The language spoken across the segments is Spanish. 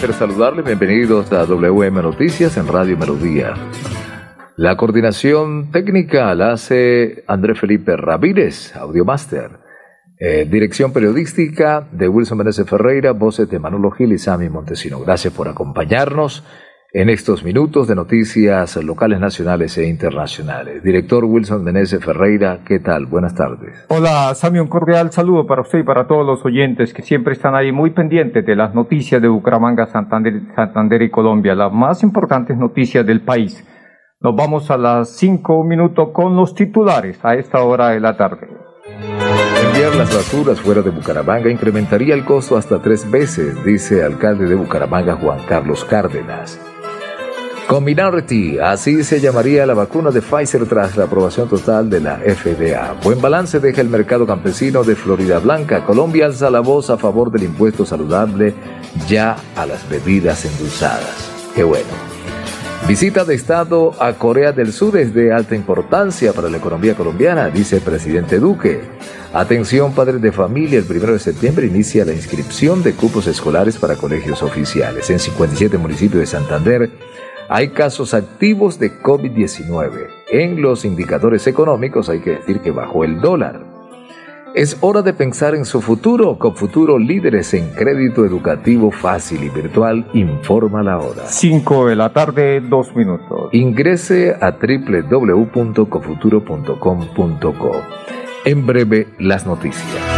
placer saludarle. Bienvenidos a WM Noticias en Radio Melodía. La coordinación técnica la hace André Felipe Ramírez, Audiomaster. Eh, dirección periodística de Wilson Meneses Ferreira, voces de Manolo Gil y Sammy Montesino. Gracias por acompañarnos en estos minutos de noticias locales, nacionales e internacionales. Director Wilson Menezes Ferreira, ¿qué tal? Buenas tardes. Hola, Sammy, un cordial saludo para usted y para todos los oyentes que siempre están ahí muy pendientes de las noticias de Bucaramanga, Santander, Santander y Colombia, las más importantes noticias del país. Nos vamos a las cinco minutos con los titulares a esta hora de la tarde. Enviar las basuras fuera de Bucaramanga incrementaría el costo hasta tres veces, dice alcalde de Bucaramanga Juan Carlos Cárdenas. Combinarity, así se llamaría la vacuna de Pfizer tras la aprobación total de la FDA. Buen balance deja el mercado campesino de Florida Blanca. Colombia alza la voz a favor del impuesto saludable ya a las bebidas endulzadas. Qué bueno. Visita de Estado a Corea del Sur es de alta importancia para la economía colombiana, dice el presidente Duque. Atención, padres de familia, el 1 de septiembre inicia la inscripción de cupos escolares para colegios oficiales. En 57 municipios de Santander hay casos activos de COVID-19. En los indicadores económicos hay que decir que bajó el dólar. Es hora de pensar en su futuro. Con Futuro Líderes en Crédito Educativo Fácil y Virtual informa la hora. 5 de la tarde, 2 minutos. Ingrese a www.cofuturo.com.co. En breve, las noticias.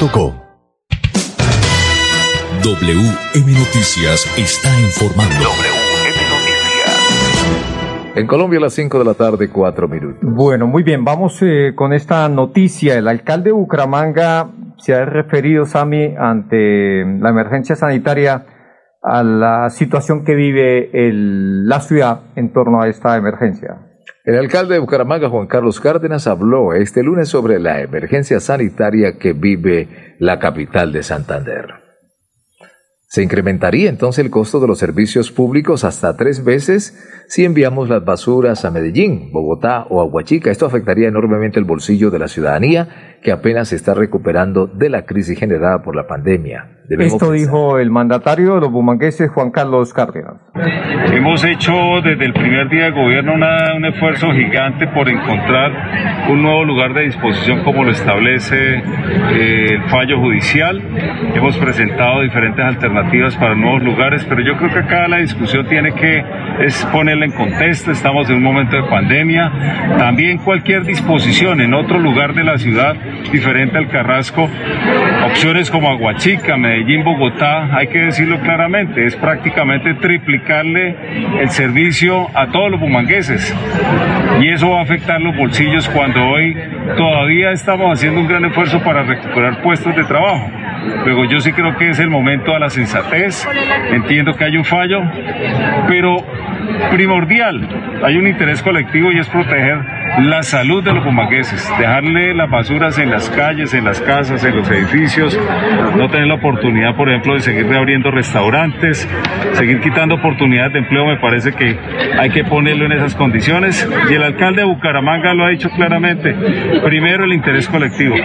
WM Noticias está informando. WM Noticias. En Colombia a las 5 de la tarde, 4 minutos. Bueno, muy bien, vamos eh, con esta noticia. El alcalde de Bucaramanga se ha referido, Sami, ante la emergencia sanitaria a la situación que vive el- la ciudad en torno a esta emergencia. El alcalde de Bucaramanga, Juan Carlos Cárdenas, habló este lunes sobre la emergencia sanitaria que vive la capital de Santander. Se incrementaría entonces el costo de los servicios públicos hasta tres veces si enviamos las basuras a Medellín, Bogotá o Aguachica. Esto afectaría enormemente el bolsillo de la ciudadanía que apenas se está recuperando de la crisis generada por la pandemia. Debemos Esto dijo el mandatario de los bumangueses, Juan Carlos Cárdenas. Hemos hecho desde el primer día de gobierno un esfuerzo gigante por encontrar un nuevo lugar de disposición como lo establece eh, el fallo judicial. Hemos presentado diferentes alternativas para nuevos lugares, pero yo creo que acá la discusión tiene que es ponerla en contexto. Estamos en un momento de pandemia. También cualquier disposición en otro lugar de la ciudad diferente al Carrasco. Opciones como Aguachica, Medellín, Bogotá, hay que decirlo claramente, es prácticamente triplicarle el servicio a todos los bumangueses. Y eso va a afectar los bolsillos cuando hoy todavía estamos haciendo un gran esfuerzo para recuperar puestos de trabajo. Luego yo sí creo que es el momento a la sensatez, entiendo que hay un fallo, pero primordial, hay un interés colectivo y es proteger la salud de los bumangueses, dejarle las basuras en las calles, en las casas, en los edificios, no tener la oportunidad, por ejemplo, de seguir reabriendo restaurantes, seguir quitando oportunidades de empleo, me parece que hay que ponerlo en esas condiciones y el alcalde de Bucaramanga lo ha dicho claramente, primero el interés colectivo.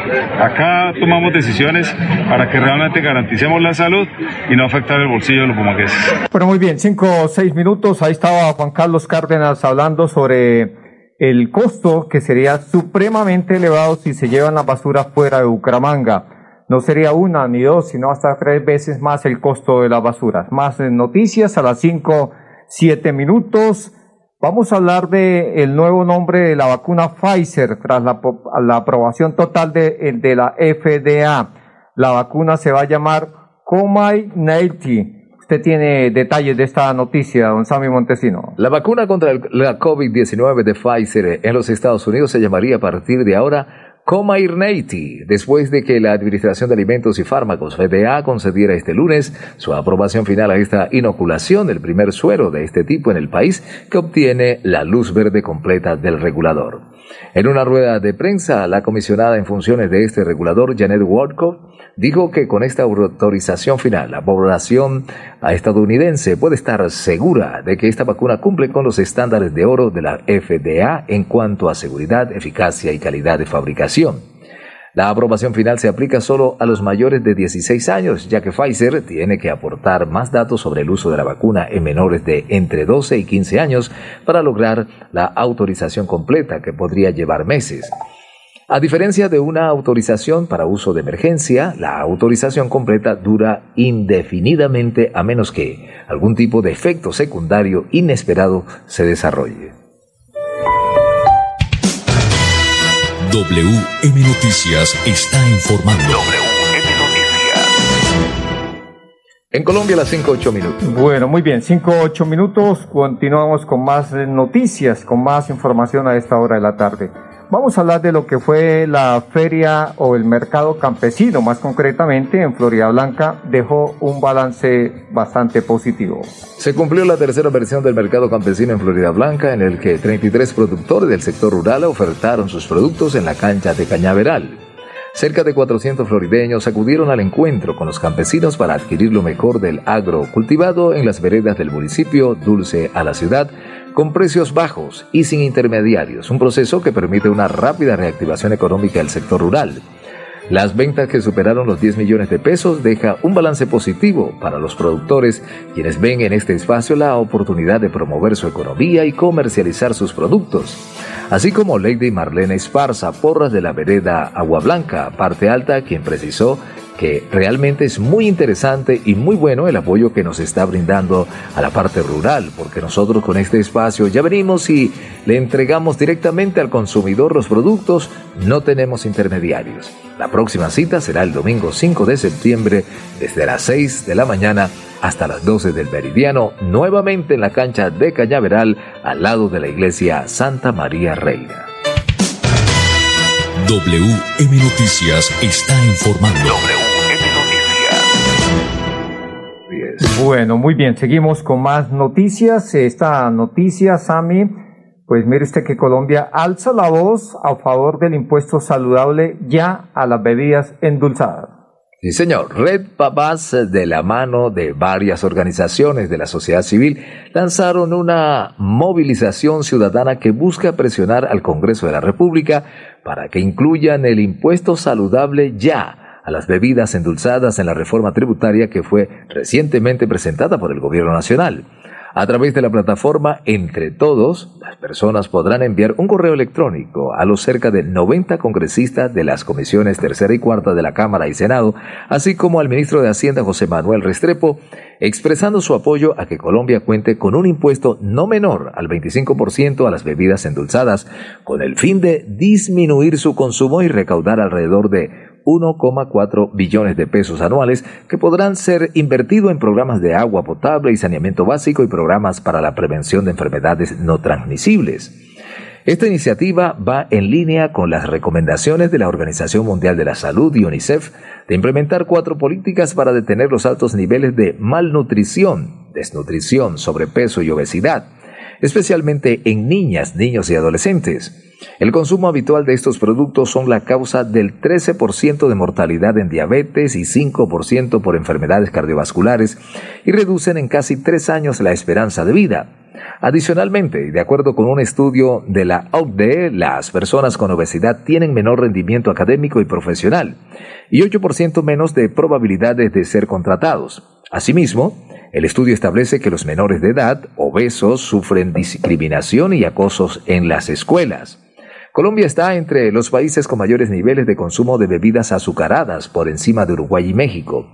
Acá tomamos decisiones para que realmente garanticemos la salud y no afectar el bolsillo de los bumangueses. Bueno, muy bien, cinco o seis minutos, ahí estaba Juan Carlos Cárdenas hablando sobre el costo que sería supremamente elevado si se llevan las basuras fuera de Bucaramanga. No sería una ni dos, sino hasta tres veces más el costo de las basuras. Más noticias a las cinco, siete minutos. Vamos a hablar de el nuevo nombre de la vacuna Pfizer tras la, la aprobación total de, de la FDA. La vacuna se va a llamar Comirnaty Usted tiene detalles de esta noticia, don Sammy Montesino. La vacuna contra la COVID-19 de Pfizer en los Estados Unidos se llamaría a partir de ahora Comirnaty, después de que la Administración de Alimentos y Fármacos FDA concediera este lunes su aprobación final a esta inoculación, el primer suero de este tipo en el país que obtiene la luz verde completa del regulador. En una rueda de prensa, la comisionada en funciones de este regulador, Janet Wardcott, dijo que con esta autorización final, la población estadounidense puede estar segura de que esta vacuna cumple con los estándares de oro de la FDA en cuanto a seguridad, eficacia y calidad de fabricación. La aprobación final se aplica solo a los mayores de 16 años, ya que Pfizer tiene que aportar más datos sobre el uso de la vacuna en menores de entre 12 y 15 años para lograr la autorización completa, que podría llevar meses. A diferencia de una autorización para uso de emergencia, la autorización completa dura indefinidamente a menos que algún tipo de efecto secundario inesperado se desarrolle. WM Noticias está informando. WM Noticias. En Colombia las 5-8 minutos. Bueno, muy bien, 5-8 minutos. Continuamos con más noticias, con más información a esta hora de la tarde. Vamos a hablar de lo que fue la feria o el mercado campesino, más concretamente en Florida Blanca, dejó un balance bastante positivo. Se cumplió la tercera versión del mercado campesino en Florida Blanca, en el que 33 productores del sector rural ofertaron sus productos en la cancha de Cañaveral. Cerca de 400 florideños acudieron al encuentro con los campesinos para adquirir lo mejor del agro cultivado en las veredas del municipio dulce a la ciudad con precios bajos y sin intermediarios, un proceso que permite una rápida reactivación económica del sector rural. Las ventas que superaron los 10 millones de pesos deja un balance positivo para los productores, quienes ven en este espacio la oportunidad de promover su economía y comercializar sus productos. Así como Lady Marlene Esparza, porras de la vereda Agua Blanca, parte alta, quien precisó que realmente es muy interesante y muy bueno el apoyo que nos está brindando a la parte rural, porque nosotros con este espacio ya venimos y le entregamos directamente al consumidor los productos, no tenemos intermediarios. La próxima cita será el domingo 5 de septiembre desde las 6 de la mañana hasta las 12 del meridiano, nuevamente en la cancha de Cañaveral al lado de la iglesia Santa María Reina. WM Noticias está informando. Bueno, muy bien, seguimos con más noticias. Esta noticia, Sami, pues mire usted que Colombia alza la voz a favor del impuesto saludable ya a las bebidas endulzadas. Sí, señor. Red Papás, de la mano de varias organizaciones de la sociedad civil, lanzaron una movilización ciudadana que busca presionar al Congreso de la República para que incluyan el impuesto saludable ya a las bebidas endulzadas en la reforma tributaria que fue recientemente presentada por el Gobierno Nacional. A través de la plataforma Entre Todos, las personas podrán enviar un correo electrónico a los cerca de 90 congresistas de las comisiones tercera y cuarta de la Cámara y Senado, así como al ministro de Hacienda José Manuel Restrepo, expresando su apoyo a que Colombia cuente con un impuesto no menor al 25% a las bebidas endulzadas, con el fin de disminuir su consumo y recaudar alrededor de 1,4 billones de pesos anuales que podrán ser invertidos en programas de agua potable y saneamiento básico y programas para la prevención de enfermedades no transmisibles. Esta iniciativa va en línea con las recomendaciones de la Organización Mundial de la Salud y UNICEF de implementar cuatro políticas para detener los altos niveles de malnutrición, desnutrición, sobrepeso y obesidad, especialmente en niñas, niños y adolescentes. El consumo habitual de estos productos son la causa del 13% de mortalidad en diabetes y 5% por enfermedades cardiovasculares y reducen en casi tres años la esperanza de vida. Adicionalmente, de acuerdo con un estudio de la OCDE, las personas con obesidad tienen menor rendimiento académico y profesional y 8% menos de probabilidades de ser contratados. Asimismo, el estudio establece que los menores de edad obesos sufren discriminación y acosos en las escuelas. Colombia está entre los países con mayores niveles de consumo de bebidas azucaradas por encima de Uruguay y México.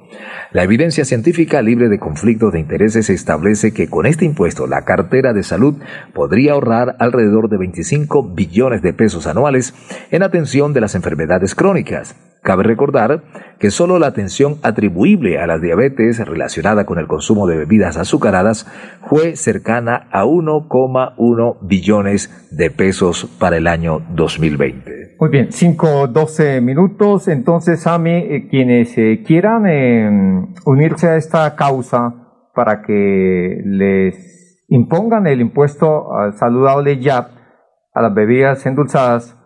La evidencia científica libre de conflictos de intereses establece que con este impuesto la cartera de salud podría ahorrar alrededor de 25 billones de pesos anuales en atención de las enfermedades crónicas. Cabe recordar que solo la atención atribuible a la diabetes relacionada con el consumo de bebidas azucaradas fue cercana a 1,1 billones de pesos para el año 2020. Muy bien, 5, 12 minutos. Entonces, Sami, eh, quienes eh, quieran eh, unirse a esta causa para que les impongan el impuesto saludable ya a las bebidas endulzadas,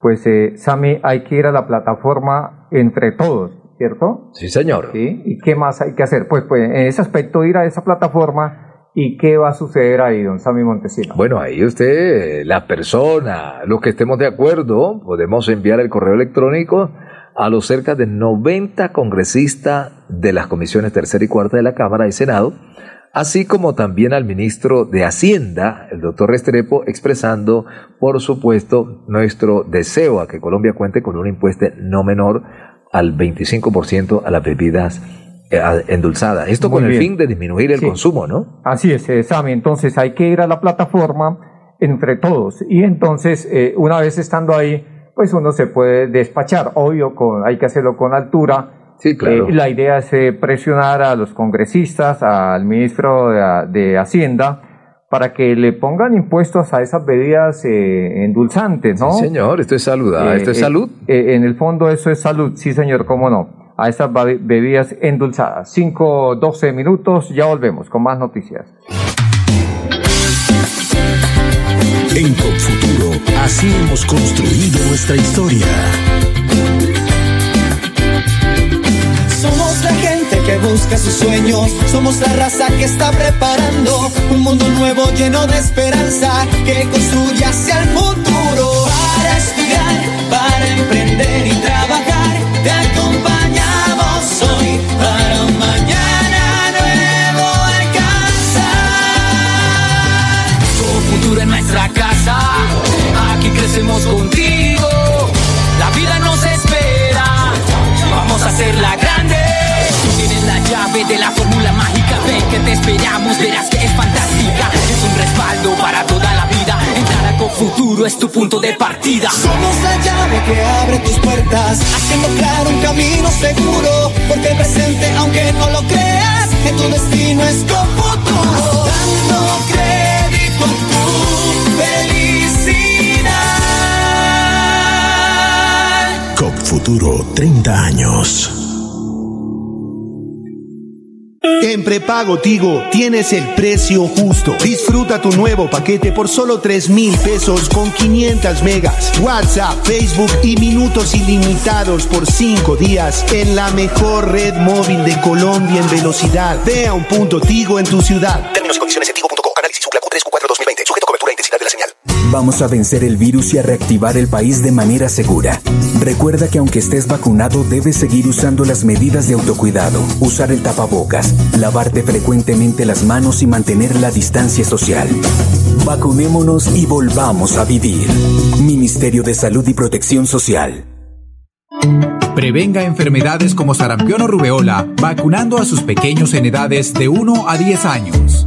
pues eh, Sami, hay que ir a la plataforma entre todos, ¿cierto? Sí, señor. ¿Sí? ¿Y qué más hay que hacer? Pues, pues en ese aspecto ir a esa plataforma ¿Y qué va a suceder ahí, don Sami Montesino? Bueno, ahí usted, la persona, los que estemos de acuerdo, podemos enviar el correo electrónico a los cerca de 90 congresistas de las comisiones tercera y cuarta de la Cámara y Senado, así como también al ministro de Hacienda, el doctor Restrepo, expresando, por supuesto, nuestro deseo a que Colombia cuente con un impuesto no menor al 25% a las bebidas eh, endulzadas. Esto con el fin de disminuir el consumo, ¿no? Así es, eh, Sammy. Entonces hay que ir a la plataforma entre todos y entonces eh, una vez estando ahí, pues uno se puede despachar. Obvio, con, hay que hacerlo con altura Sí, claro. Eh, la idea es eh, presionar a los congresistas, al ministro de, Hacienda, para que le pongan impuestos a esas bebidas eh, endulzantes, ¿no? Sí, señor, esto es salud, ah, esto es salud. en el fondo eso es salud, sí, señor, cómo no, a esas bebidas endulzadas. 5, 12 minutos, ya volvemos con más noticias. En Futuro, así hemos construido nuestra historia. Que busca sus sueños. Somos la raza que está preparando un mundo nuevo lleno de esperanza que construye hacia el futuro. Para estudiar, para emprender y trabajar, te acompañamos hoy para un mañana nuevo alcanzar. Tu futuro en nuestra casa, aquí crecemos contigo. La vida nos espera, vamos a hacer la grande llave de la fórmula mágica. Ven que te esperamos, verás que es fantástica. Es un respaldo para toda la vida. Entrar a futuro es tu punto de partida. Somos la llave que abre tus puertas, haciendo claro un camino seguro. Porque el presente, aunque no lo creas, en tu destino es con futuro. Dando crédito a tu felicidad. COP Futuro, 30 años. En prepago Tigo tienes el precio justo. Disfruta tu nuevo paquete por solo 3 mil pesos con 500 megas, WhatsApp, Facebook y minutos ilimitados por 5 días en la mejor red móvil de Colombia en velocidad. Ve a un punto Tigo en tu ciudad. Términos y condiciones en tigo.co. Análisis Q3 Q4 2020. Sujeto a cobertura e intensidad de la señal. Vamos a vencer el virus y a reactivar el país de manera segura. Recuerda que aunque estés vacunado, debes seguir usando las medidas de autocuidado, usar el tapabocas, lavarte frecuentemente las manos y mantener la distancia social. Vacunémonos y volvamos a vivir. Ministerio de Salud y Protección Social. Prevenga enfermedades como sarampión o rubeola vacunando a sus pequeños en edades de 1 a 10 años.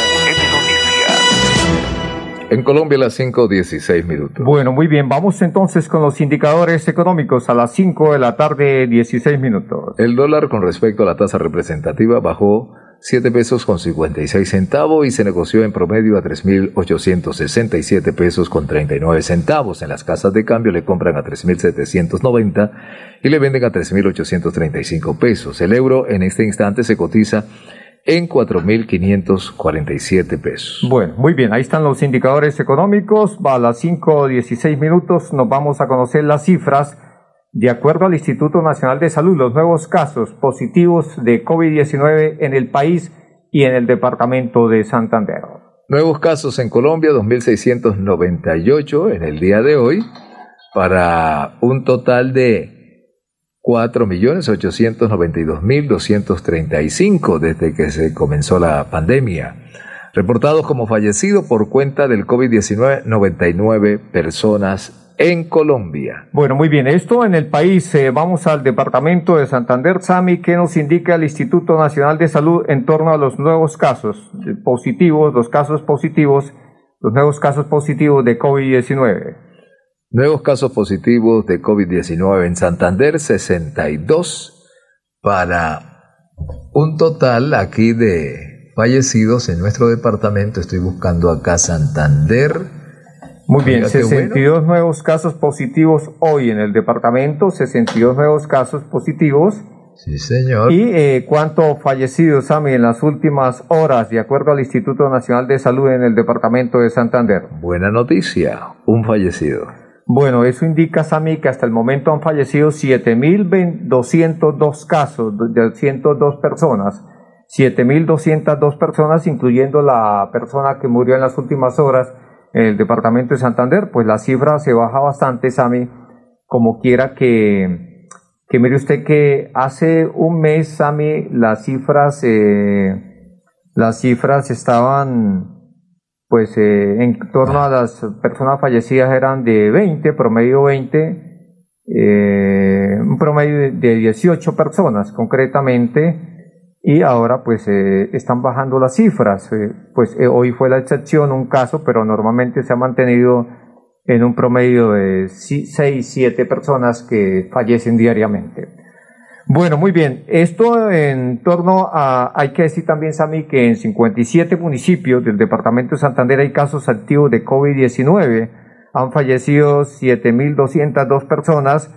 En Colombia las 5.16 minutos. Bueno, muy bien, vamos entonces con los indicadores económicos a las 5 de la tarde, 16 minutos. El dólar con respecto a la tasa representativa bajó 7 pesos con 56 centavos y se negoció en promedio a 3.867 pesos con 39 centavos. En las casas de cambio le compran a 3.790 y le venden a 3.835 pesos. El euro en este instante se cotiza en 4.547 pesos. Bueno, muy bien, ahí están los indicadores económicos. A las 5.16 minutos nos vamos a conocer las cifras. De acuerdo al Instituto Nacional de Salud, los nuevos casos positivos de COVID-19 en el país y en el departamento de Santander. Nuevos casos en Colombia, 2.698 en el día de hoy, para un total de 4.892.235 desde que se comenzó la pandemia. Reportados como fallecidos por cuenta del COVID-19, 99 personas en Colombia. Bueno, muy bien. Esto en el país. Eh, vamos al departamento de Santander, Sami, que nos indica el Instituto Nacional de Salud en torno a los nuevos casos positivos, los casos positivos, los nuevos casos positivos de COVID-19. Nuevos casos positivos de COVID-19 en Santander, 62 para un total aquí de fallecidos en nuestro departamento. Estoy buscando acá Santander. Muy bien, 62 nuevos casos positivos hoy en el departamento, 62 nuevos casos positivos. Sí, señor. ¿Y eh, cuántos fallecidos, Sami, en las últimas horas, de acuerdo al Instituto Nacional de Salud en el departamento de Santander? Buena noticia, un fallecido. Bueno, eso indica, Sami, que hasta el momento han fallecido 7.202 casos, de 102 personas. 7.202 personas, incluyendo la persona que murió en las últimas horas en el departamento de Santander. Pues la cifra se baja bastante, Sami, como quiera que, que mire usted que hace un mes, Sami, las cifras, eh, las cifras estaban pues eh, en torno a las personas fallecidas eran de 20, promedio 20, eh, un promedio de 18 personas concretamente, y ahora pues eh, están bajando las cifras. pues hoy fue la excepción, un caso, pero normalmente se ha mantenido en un promedio de 6, 7 personas que fallecen diariamente. Bueno, muy bien. Esto en torno a, hay que decir también, Sami, que en 57 municipios del departamento de Santander hay casos activos de COVID-19. Han fallecido 7.202 personas.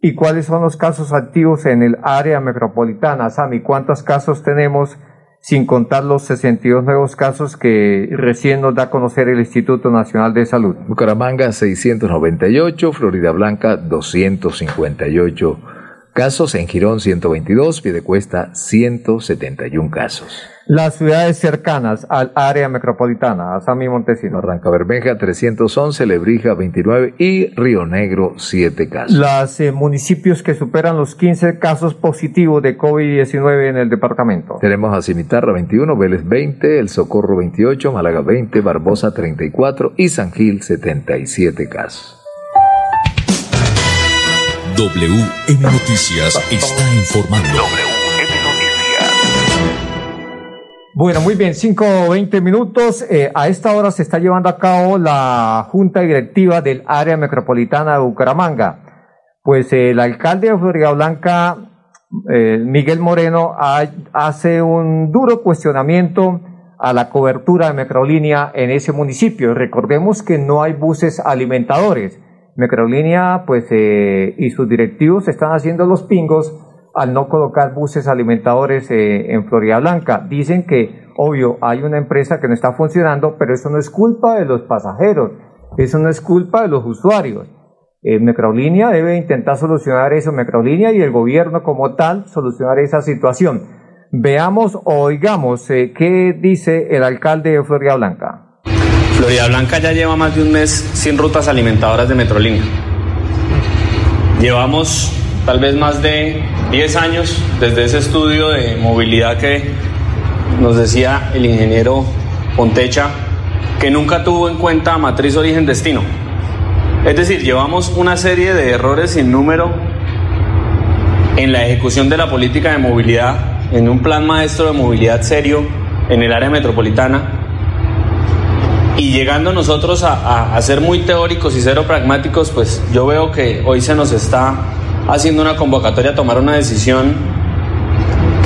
¿Y cuáles son los casos activos en el área metropolitana? Sami, ¿cuántos casos tenemos sin contar los 62 nuevos casos que recién nos da a conocer el Instituto Nacional de Salud? Bucaramanga 698, Florida Blanca 258 casos, en Girón 122, Piedecuesta 171 casos. Las ciudades cercanas al área metropolitana, a Sami Montesino. Arranca Bermeja 311, Lebrija 29 y Río Negro 7 casos. Los eh, municipios que superan los 15 casos positivos de COVID-19 en el departamento. Tenemos a Cimitarra 21, Vélez 20, El Socorro 28, Málaga 20, Barbosa 34 y San Gil 77 casos. WM Noticias está informando. WM Noticias. Bueno, muy bien, 5 o 20 minutos. Eh, a esta hora se está llevando a cabo la Junta Directiva del Área Metropolitana de Bucaramanga. Pues eh, el alcalde de Florida Blanca, eh, Miguel Moreno, ha- hace un duro cuestionamiento a la cobertura de Metrolínea en ese municipio. Recordemos que no hay buses alimentadores. Metrolínea, pues, eh, y sus directivos están haciendo los pingos al no colocar buses alimentadores eh, en Florida Blanca. Dicen que, obvio, hay una empresa que no está funcionando, pero eso no es culpa de los pasajeros, eso no es culpa de los usuarios. Eh, Metrolínea debe intentar solucionar eso, Metrolínea y el gobierno como tal, solucionar esa situación. Veamos o oigamos eh, qué dice el alcalde de Florida Blanca. Florida Blanca ya lleva más de un mes sin rutas alimentadoras de Metrolínea. Llevamos tal vez más de 10 años desde ese estudio de movilidad que nos decía el ingeniero Pontecha, que nunca tuvo en cuenta matriz origen destino. Es decir, llevamos una serie de errores sin número en la ejecución de la política de movilidad, en un plan maestro de movilidad serio en el área metropolitana, y llegando nosotros a, a- ser muy teóricos y cero pragmáticos, pues yo veo que hoy se nos está haciendo una convocatoria a tomar una decisión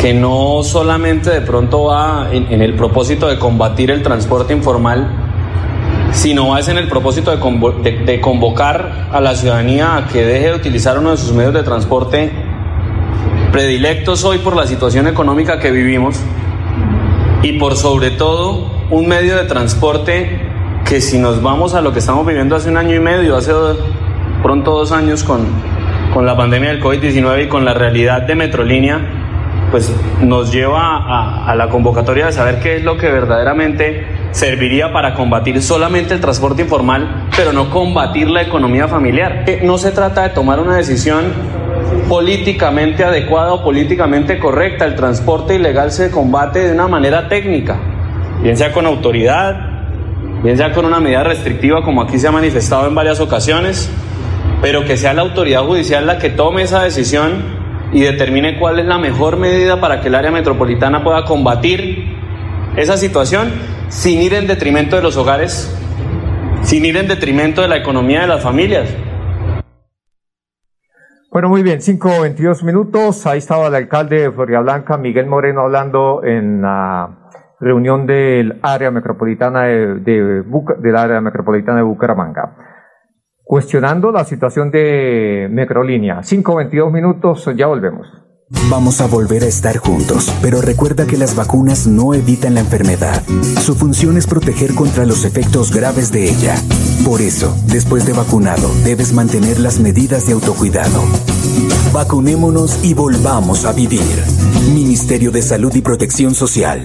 que no solamente de pronto va en, el propósito de combatir el transporte informal, sino va es en el propósito de- de convocar a la ciudadanía a que deje de utilizar uno de sus medios de transporte predilectos hoy por la situación económica que vivimos y por sobre todo un medio de transporte que si nos vamos a lo que estamos viviendo hace un año y medio, hace do- pronto dos años con, con la pandemia del COVID-19 y con la realidad de Metrolínea, pues nos lleva a, la convocatoria de saber qué es lo que verdaderamente serviría para combatir solamente el transporte informal, pero no combatir la economía familiar. Que No se trata de tomar una decisión políticamente adecuada o políticamente correcta. El transporte ilegal se combate de una manera técnica, bien sea con autoridad, bien sea con una medida restrictiva como aquí se ha manifestado en varias ocasiones, pero que sea la autoridad judicial la que tome esa decisión y determine cuál es la mejor medida para que el área metropolitana pueda combatir esa situación sin ir en detrimento de los hogares, sin ir en detrimento de la economía de las familias. Bueno, muy bien, 5 o 22 minutos. Ahí estaba el alcalde de Florida Blanca, Miguel Moreno, hablando en la reunión del área metropolitana de, de del área metropolitana de Bucaramanga. Cuestionando la situación de Metrolínea. 5 o 22 minutos, ya volvemos. Vamos a volver a estar juntos, pero recuerda que las vacunas no evitan la enfermedad. Su función es proteger contra los efectos graves de ella. Por eso, después de vacunado, debes mantener las medidas de autocuidado. Vacunémonos y volvamos a vivir. Ministerio de Salud y Protección Social.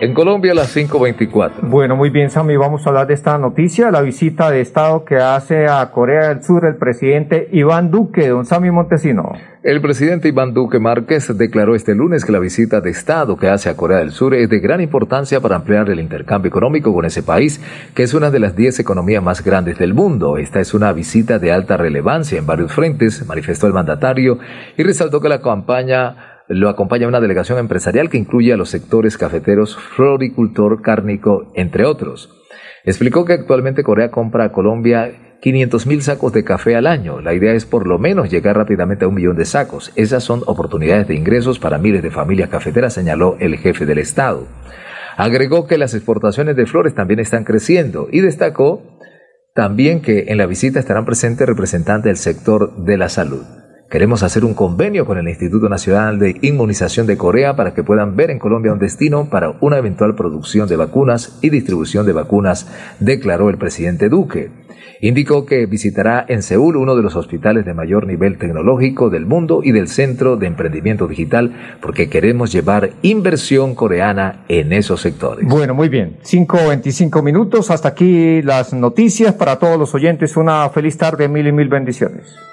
En Colombia, a las 5.24. Bueno, muy bien, Sammy, vamos a hablar de esta noticia, la visita de Estado que hace a Corea del Sur el presidente Iván Duque, don Sammy Montesino. El presidente Iván Duque Márquez declaró este lunes que la visita de Estado que hace a Corea del Sur es de gran importancia para ampliar el intercambio económico con ese país, que es una de las 10 economías más grandes del mundo. Esta es una visita de alta relevancia en varios frentes, manifestó el mandatario, y resaltó que la campaña lo acompaña una delegación empresarial que incluye a los sectores cafeteros, floricultor, cárnico, entre otros. Explicó que actualmente Corea compra a Colombia 500 mil sacos de café al año. La idea es por lo menos llegar rápidamente a un millón de sacos. Esas son oportunidades de ingresos para miles de familias cafeteras, señaló el jefe del Estado. Agregó que las exportaciones de flores también están creciendo y destacó También que en la visita estarán presentes representantes del sector de la salud. Queremos hacer un convenio con el Instituto Nacional de Inmunización de Corea para que puedan ver en Colombia un destino para una eventual producción de vacunas y distribución de vacunas, declaró el presidente Duque. Indicó que visitará en Seúl uno de los hospitales de mayor nivel tecnológico del mundo y del Centro de Emprendimiento Digital porque queremos llevar inversión coreana en esos sectores. Bueno, muy bien. 5.25 minutos. Hasta aquí las noticias para todos los oyentes. Una feliz tarde, mil y mil bendiciones.